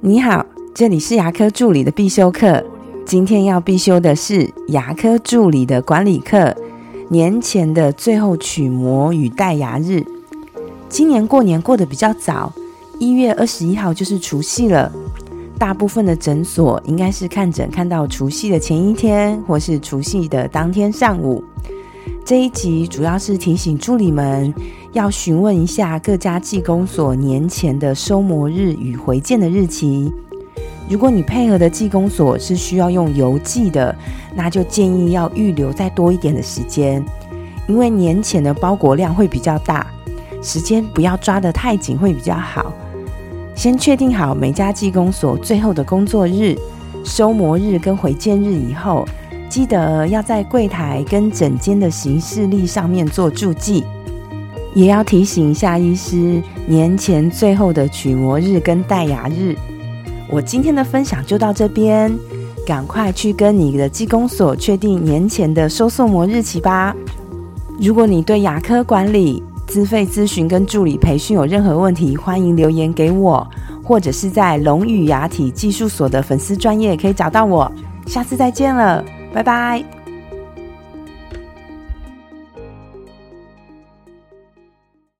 你好，这里是牙科助理的必修课。今天要必修的是牙科助理的管理课，年前的最后取模与戴牙日。今年过年过得比较早，一月二十一号就是除夕了。大部分的诊所应该是看诊看到除夕的前一天，或是除夕的当天上午。这一集主要是提醒助理们要询问一下各家技工所年前的收模日与回件的日期。如果你配合的技工所是需要用邮寄的，那就建议要预留再多一点的时间，因为年前的包裹量会比较大，时间不要抓得太紧会比较好。先确定好每家技工所最后的工作日、收模日跟回件日以后，记得要在柜台跟诊间的行事历上面做注记，也要提醒一下医师年前最后的取模日跟戴牙日。我今天的分享就到这边，赶快去跟你的技工所确定年前的收送模日期吧。如果你对牙科管理，资费咨询跟助理培训有任何问题，欢迎留言给我，或者是在龙语牙体技术所的粉丝专业可以找到我。下次再见了，拜拜。